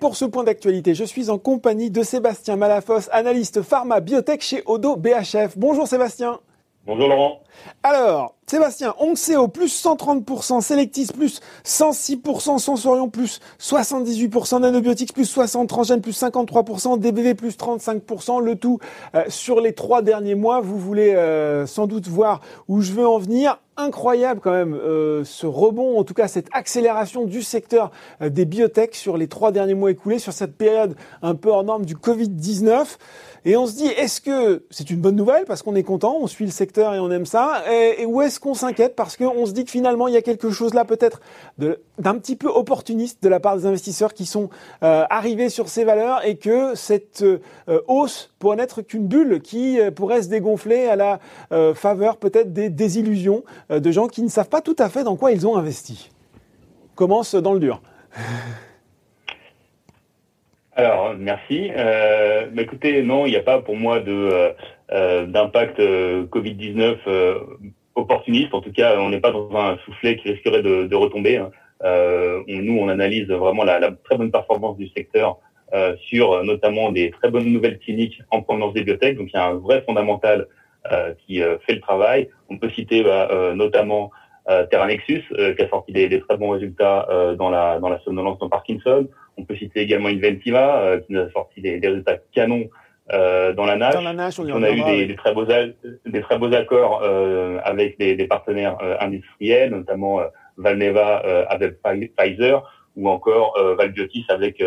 pour ce point d'actualité, je suis en compagnie de Sébastien Malafos, analyste pharma biotech chez Odo BHF. Bonjour Sébastien. Bonjour Laurent. Alors, Sébastien, au plus 130%, Selectis plus 106%, Sensorion plus 78%, Nanobiotics plus 60%, Transgène plus 53%, DBV plus 35%, le tout euh, sur les trois derniers mois. Vous voulez euh, sans doute voir où je veux en venir incroyable quand même euh, ce rebond, en tout cas cette accélération du secteur des biotech sur les trois derniers mois écoulés, sur cette période un peu hors norme du Covid-19. Et on se dit, est-ce que c'est une bonne nouvelle? Parce qu'on est content, on suit le secteur et on aime ça, et, où est-ce qu'on s'inquiète parce qu'on se dit que finalement il y a quelque chose là peut-être d'un petit peu opportuniste de la part des investisseurs qui sont euh, arrivés sur ces valeurs et que cette euh, hausse pourrait n'être qu'une bulle qui euh, pourrait se dégonfler à la faveur peut-être des désillusions de gens qui ne savent pas tout à fait dans quoi ils ont investi. commence dans le dur. Alors, merci. Euh, écoutez, non, il n'y a pas pour moi de euh, euh, d'impact Covid-19 opportuniste. En tout cas, on n'est pas dans un soufflet qui risquerait de, retomber. Hein. nous, on analyse vraiment la, très bonne performance du secteur sur notamment des très bonnes nouvelles cliniques en provenance des bibliothèques. Donc, il y a un vrai fondamental qui fait le travail. On peut citer bah, notamment Terra Nexus, qui a sorti des, des très bons résultats dans la dans la somnolence dans Parkinson. On peut citer également Inventiva, euh, qui nous a sorti des, résultats canons euh, dans la NASH. on, a eu des, très beaux, des très beaux accords euh, avec des, partenaires industriels, notamment Valneva avec Pfizer ou encore Valbiotis avec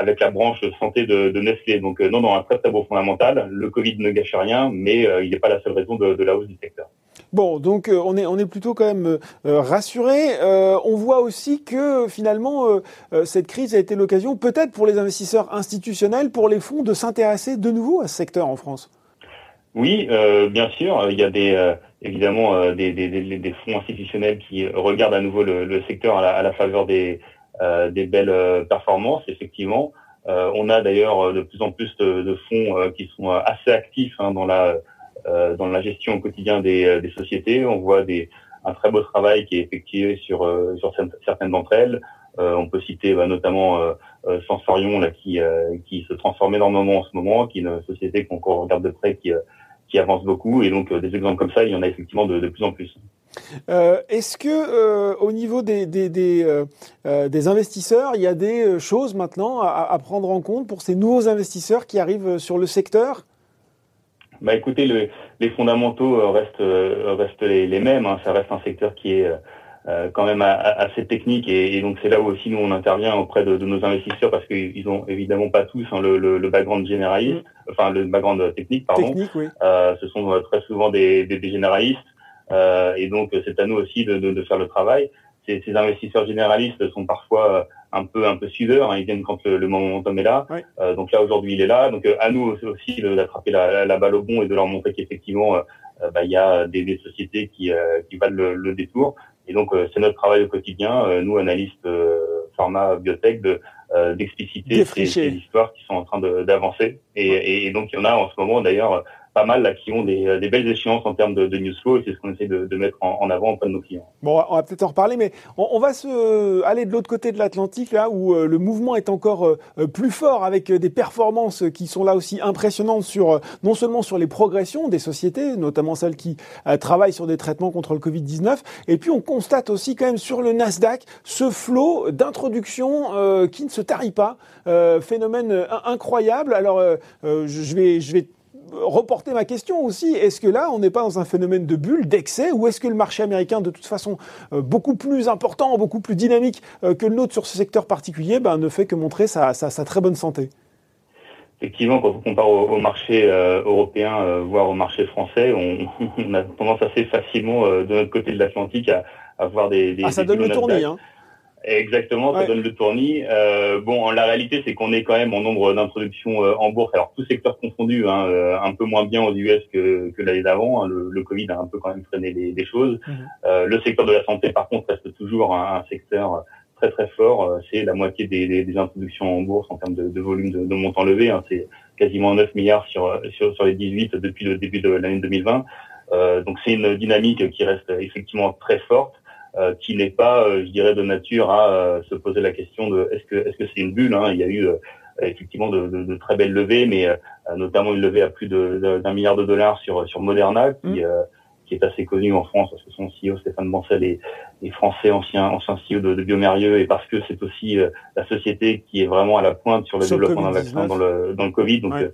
avec la branche santé de, Nestlé. Donc non, non, un très très beau fondamental. Le Covid ne gâche rien, mais il n'est pas la seule raison de la hausse du secteur. Bon, donc euh, on est on est plutôt quand même euh, euh, rassuré. on voit aussi que finalement cette crise a été l'occasion, peut-être pour les investisseurs institutionnels, pour les fonds, de s'intéresser de nouveau à ce secteur en France. Oui, bien sûr. Il y a des évidemment des, fonds institutionnels qui regardent à nouveau le, secteur à la, faveur des des belles performances. Effectivement, on a d'ailleurs de plus en plus de, fonds qui sont assez actifs hein, dans la dans la gestion au quotidien des, euh, sociétés. On voit un très beau travail qui est effectué sur, euh, certaines d'entre elles. on peut citer bah, notamment Sensorion là, qui, se transforme énormément en ce moment, qui est une société qu'on regarde de près, qui, avance beaucoup. Et donc des exemples comme ça, il y en a effectivement de, plus en plus. Euh, Est-ce que euh, au niveau des, euh, investisseurs, il y a des choses maintenant à, prendre en compte pour ces nouveaux investisseurs qui arrivent sur le secteur? Bah écoutez, le, les fondamentaux euh, restent euh, restent les, les mêmes. Hein. Ça reste un secteur qui est euh, quand même assez technique et, donc c'est là où aussi nous on intervient auprès de, de nos investisseurs parce qu'ils ont évidemment pas tous hein, le, le, le, background généraliste, mm. enfin le background technique pardon. Technique, oui. euh, ce sont très souvent des, des, des généralistes et donc c'est à nous aussi de, de, de faire le travail. Ces, ces, investisseurs généralistes sont parfois un peu un peu suiveurs. Hein, ils viennent quand le, le momentum est là. Euh, donc là aujourd'hui il est là. Donc euh, à nous aussi d'attraper la, la, balle au bon et de leur montrer qu'effectivement euh, euh, bah, il y a des, des sociétés qui qui valent le, le, détour. Et donc c'est notre travail au quotidien, nous analystes pharma biotech, de d'expliciter ces, ces, histoires qui sont en train d'avancer. Et, et, donc il y en a en ce moment d'ailleurs pas mal là, qui ont des, euh, des, belles échéances en termes de, de news flow et c'est ce qu'on essaie de, mettre en, en, avant auprès de nos clients. Bon, on va peut-être en reparler, mais on, va se aller de l'autre côté de l'Atlantique là où euh, le mouvement est encore euh, plus fort avec des performances qui sont là aussi impressionnantes sur non seulement sur les progressions des sociétés, notamment celles qui travaillent sur des traitements contre le Covid-19, et puis on constate aussi quand même sur le Nasdaq ce flot d'introduction qui ne se tarit pas, phénomène incroyable. Alors je vais je vais reporter ma question aussi. Est-ce que là, on n'est pas dans un phénomène de bulle, d'excès, ou est-ce que le marché américain, de toute façon, euh, beaucoup plus important, beaucoup plus dynamique euh, que le nôtre sur ce secteur particulier, ben, ne fait que montrer sa, très bonne santé? Effectivement, quand on compare au, marché euh, européen, voire au marché français, on, a tendance assez facilement de notre côté de l'Atlantique à, à, voir des, des ah, ça donne le tournis, hein Exactement, ça donne le tournis. Euh, bon, la réalité, c'est qu'on est quand même en nombre d'introductions euh, en bourse. Alors, tout secteur confondu, hein, euh, un peu moins bien aux US que, que l'année d'avant. Hein. Le, le, Covid a un peu quand même freiné les, les choses. Mhm. Euh, le secteur de la santé, par contre, reste toujours un, secteur très très fort. C'est la moitié des, des, introductions en bourse en termes de, de volume de, de montant levé. Hein. C'est quasiment 9 milliards sur, sur, sur les 18 depuis le début de l'année 2020. donc, c'est une dynamique qui reste effectivement très forte. Qui n'est pas, je dirais, de nature à se poser la question de est-ce que est-ce que c'est une bulle hein. Il y a eu effectivement de, de, de, très belles levées, mais notamment une levée à plus d'un milliard de dollars sur sur Moderna, qui mmh. qui est assez connu en France parce que son CEO Stéphane Bancel est, est français, ancien ancien CEO de, de Biomérieux et parce que c'est aussi euh, la société qui est vraiment à la pointe sur le développement d'un vaccin dans le dans le Covid. Donc euh,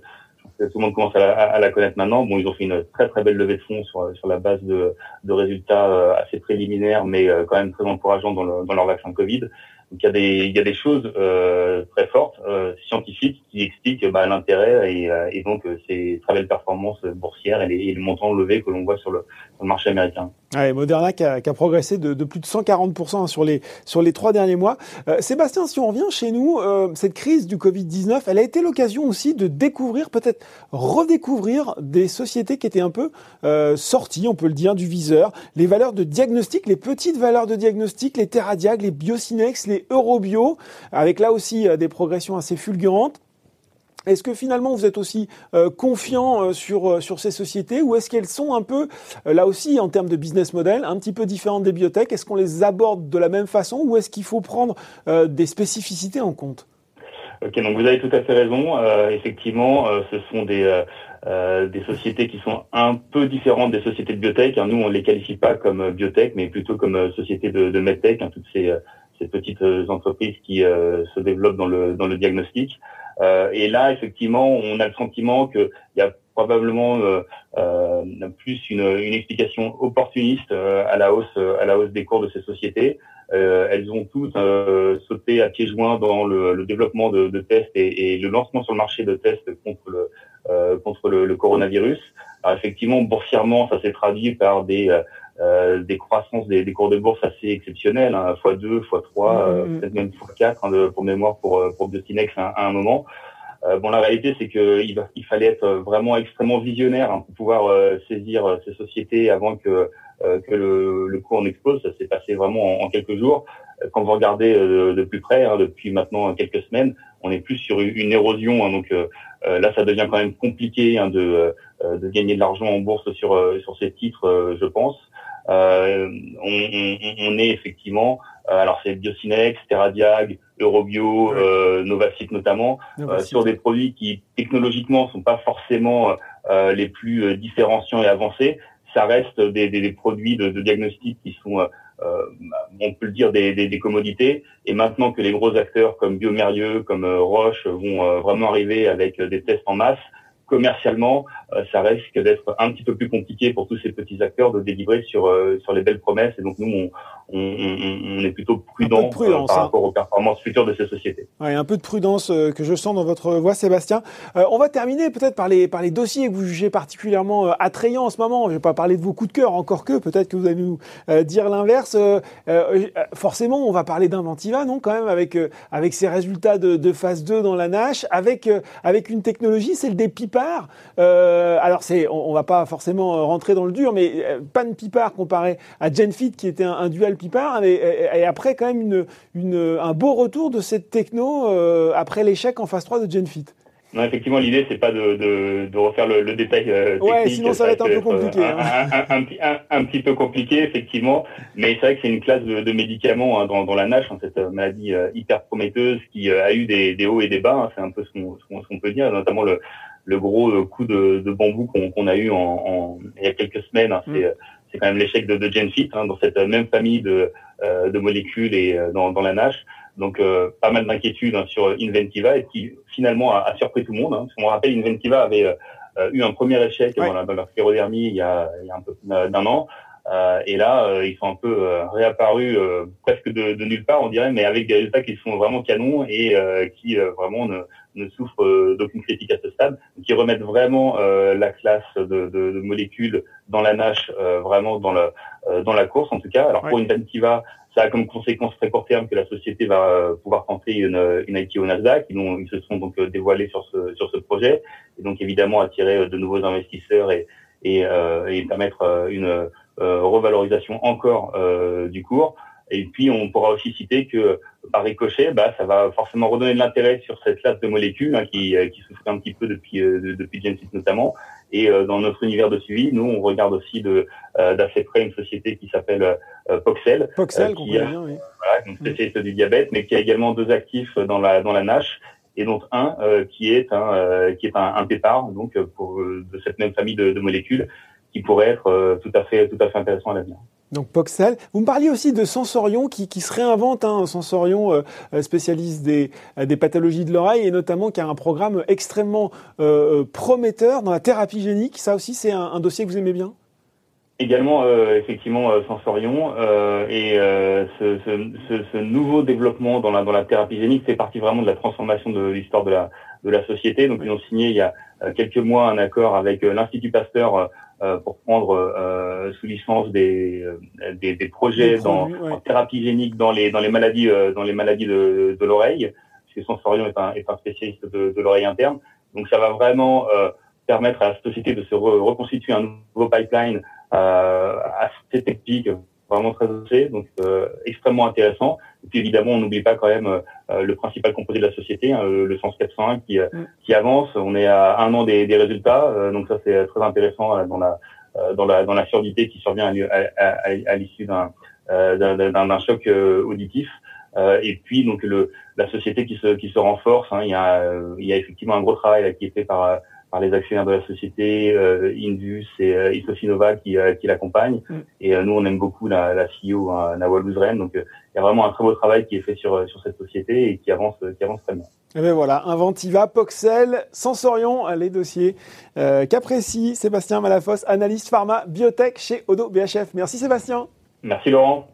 tout le monde commence à la, connaître maintenant. Bon, ils ont fait une très très belle levée de fonds sur, sur la base de, de résultats euh, assez préliminaires, mais quand même très encourageants dans, le, dans leur vaccin Covid. Donc il y a des, il y a des choses euh, très fortes, euh, scientifiques, qui expliquent bah, l'intérêt et, euh, et, donc ces très belles performances boursières et les, et montants levés que l'on voit sur le, marché américain. Ouais, Moderna qui a, qui a progressé de, de, plus de 140% sur les, sur les trois derniers mois. Euh, Sébastien, si on revient chez nous, euh, cette crise du Covid-19, elle a été l'occasion aussi de découvrir, peut-être redécouvrir des sociétés qui étaient un peu euh, sorties, on peut le dire, du viseur. Les valeurs de diagnostic, les petites valeurs de diagnostic, les Terradiag, les Biocinex, les Eurobio, avec là aussi euh, des progressions assez fulgurantes. Est-ce que finalement vous êtes aussi euh, confiant euh, sur sur ces sociétés ou est-ce qu'elles sont un peu là aussi en termes de business model un petit peu différentes des biotech? Est-ce qu'on les aborde de la même façon ou est-ce qu'il faut prendre des spécificités en compte? Ok, donc vous avez tout à fait raison. effectivement, ce sont des des sociétés qui sont un peu différentes des sociétés de biotech. Nous, on les qualifie pas comme biotech, mais plutôt comme sociétés de, de medtech. Hein, toutes ces ces petites euh, entreprises qui euh, se développent dans le dans le diagnostic. Euh, et là, effectivement, on a le sentiment qu'il y a probablement euh, plus une, une, explication opportuniste à la hausse à la hausse des cours de ces sociétés. elles ont toutes sauté à pieds joints dans le, le développement de, de tests et, et, le lancement sur le marché de tests contre le contre le, le coronavirus. Effectivement, boursièrement, ça s'est traduit par des euh, des croissances des, des, cours de bourse assez exceptionnelles, hein, x2, x3, euh, mm-hmm. peut-être même x4 hein, pour mémoire pour, euh, pour Biotinex à, à, un moment. Euh, bon, la réalité, c'est qu'il il fallait être vraiment extrêmement visionnaire hein, pour pouvoir saisir ces sociétés avant que, que le, le cours en explose. Ça s'est passé vraiment en, quelques jours. Quand vous regardez de plus près, hein, depuis maintenant quelques semaines, on est plus sur une érosion. Hein, donc là, ça devient quand même compliqué de, de gagner de l'argent en bourse sur, sur ces titres, je pense. Euh, on, on, est effectivement, euh, alors c'est Biocinex, Terradiag, Eurobio, euh, Novacite notamment, sur des produits qui technologiquement sont pas forcément les plus différenciants et avancés. Ça reste des, des, des produits de, de, diagnostic qui sont euh, on peut le dire, des, des, des, commodités. Et maintenant que les gros acteurs comme Biomérieux, comme Roche vont vraiment arriver avec des tests en masse, commercialement, euh, ça risque d'être un petit peu plus compliqué pour tous ces petits acteurs de délivrer sur euh, sur les belles promesses. Et donc nous, on, on, on est plutôt prudent euh, par hein. rapport aux performances futures de ces sociétés. Ouais, un peu de prudence que je sens dans votre voix, Sébastien. on va terminer peut-être par les par les dossiers que vous jugez particulièrement attrayants en ce moment. Je vais pas parler de vos coups de cœur, encore que peut-être que vous allez nous dire l'inverse. forcément, on va parler d'Inventiva, non, quand même, avec avec ses résultats de, de phase 2 dans la Nash, avec avec une technologie, celle des Euh, alors c'est, on, va pas forcément euh, rentrer dans le dur, mais euh, Pan Pipar comparé à Genfit qui était un, dual Pipar, et, après quand même une, un beau retour de cette techno après l'échec en phase 3 de Genfit. Non, effectivement, l'idée c'est pas de, de, refaire le, le détail technique. Ouais, sinon ça va être un peu compliqué. Hein. Un, un, petit peu compliqué, effectivement. Mais c'est vrai que c'est une classe de, médicaments hein, dans, dans, la NASH, hein, cette maladie hyper prometteuse qui a eu des, des hauts et des bas. c'est un peu ce qu'on peut dire, notamment le, le gros euh, coup de, de bambou qu'on a eu en, en, il y a quelques semaines. Hein, c'est mm. c'est quand même l'échec de, de Genfit hein, dans cette même famille de, euh, de molécules et euh, dans, dans la NASH. Donc pas mal d'inquiétudes hein, sur Inventiva et qui finalement a, a surpris tout le monde. Hein. On rappelle, Inventiva avait eu un premier échec dans, la, dans la sclérodermie il y a, il y a un peu d'un an. Euh, et là, ils sont un peu réapparus presque de, de, nulle part, on dirait, mais avec des résultats qui sont vraiment canons et qui vraiment ne, ne souffrent euh, d'aucune critique à ce stade, qui remettent vraiment euh, la classe de, de, de, molécules dans la nage, euh, vraiment dans la dans la course en tout cas. Alors pour Inventiva, ça a comme conséquence très court terme que la société va pouvoir tenter une, une IT au Nasdaq. Ils, ils, se sont donc dévoilés sur ce sur ce projet et donc évidemment attirer de nouveaux investisseurs et et, et permettre une revalorisation encore du cours. Et puis, on pourra aussi citer que par ricochet, bah, ça va forcément redonner de l'intérêt sur cette classe de molécules hein, qui, euh, qui souffrait un petit peu depuis, euh, depuis Genesis notamment. Et dans notre univers de suivi, nous, on regarde aussi de d'assez près une société qui s'appelle Poxel, Poxel, qui est oui. voilà, spécialiste du diabète, mais qui a également deux actifs dans la dans la NASH et donc un qui est un qui est un, un pépar donc pour de cette même famille de, de molécules qui pourrait être tout à fait tout à fait intéressant à l'avenir. Donc Poxel. Vous me parliez aussi de Sensorion qui, se réinvente, hein, Sensorion euh, euh, spécialiste des, euh, des pathologies de l'oreille et notamment qui a un programme extrêmement prometteur dans la thérapie génique. Ça aussi, c'est un, dossier que vous aimez bien? Également, effectivement, Sensorion et ce, ce, nouveau développement dans la, dans la thérapie génique fait partie vraiment de la transformation de l'histoire de la, de la société. Donc, ils ont signé il y a quelques mois un accord avec l'Institut Pasteur pour prendre euh, sous licence des, euh, des, des projets dans, en thérapie génique dans les dans les maladies dans les maladies de, de l'oreille, parce que Sensorion est un, est un spécialiste de, de l'oreille interne. Donc ça va vraiment permettre à la société de se reconstituer un nouveau pipeline assez technique, vraiment très osé, donc extrêmement intéressant. Et puis évidemment, on n'oublie pas quand même euh, le principal composé de la société, hein, le Sens 401, qui, euh, mm. qui avance. On est à un an des, des résultats, euh, donc ça c'est très intéressant dans la dans la dans la surdité qui survient à, à, à, l'issue d'un d'un choc auditif. et puis donc le la société qui se qui se renforce. Hein, il y a il y a effectivement un gros travail qui est fait par par les actionnaires de la société, euh, Indus et euh, Isosinova qui, euh, qui l'accompagnent. Mm. Et nous, on aime beaucoup la, la CEO, hein, Nawal Ouzren. Donc, il y a vraiment un très beau travail qui est fait sur, sur cette société et qui avance, qui avance très bien. Et bien voilà, Inventiva, Poxel, Sensorion, les dossiers euh, qu'apprécie Sébastien Malafosse, analyste pharma biotech chez Odo BHF. Merci Sébastien. Merci Laurent.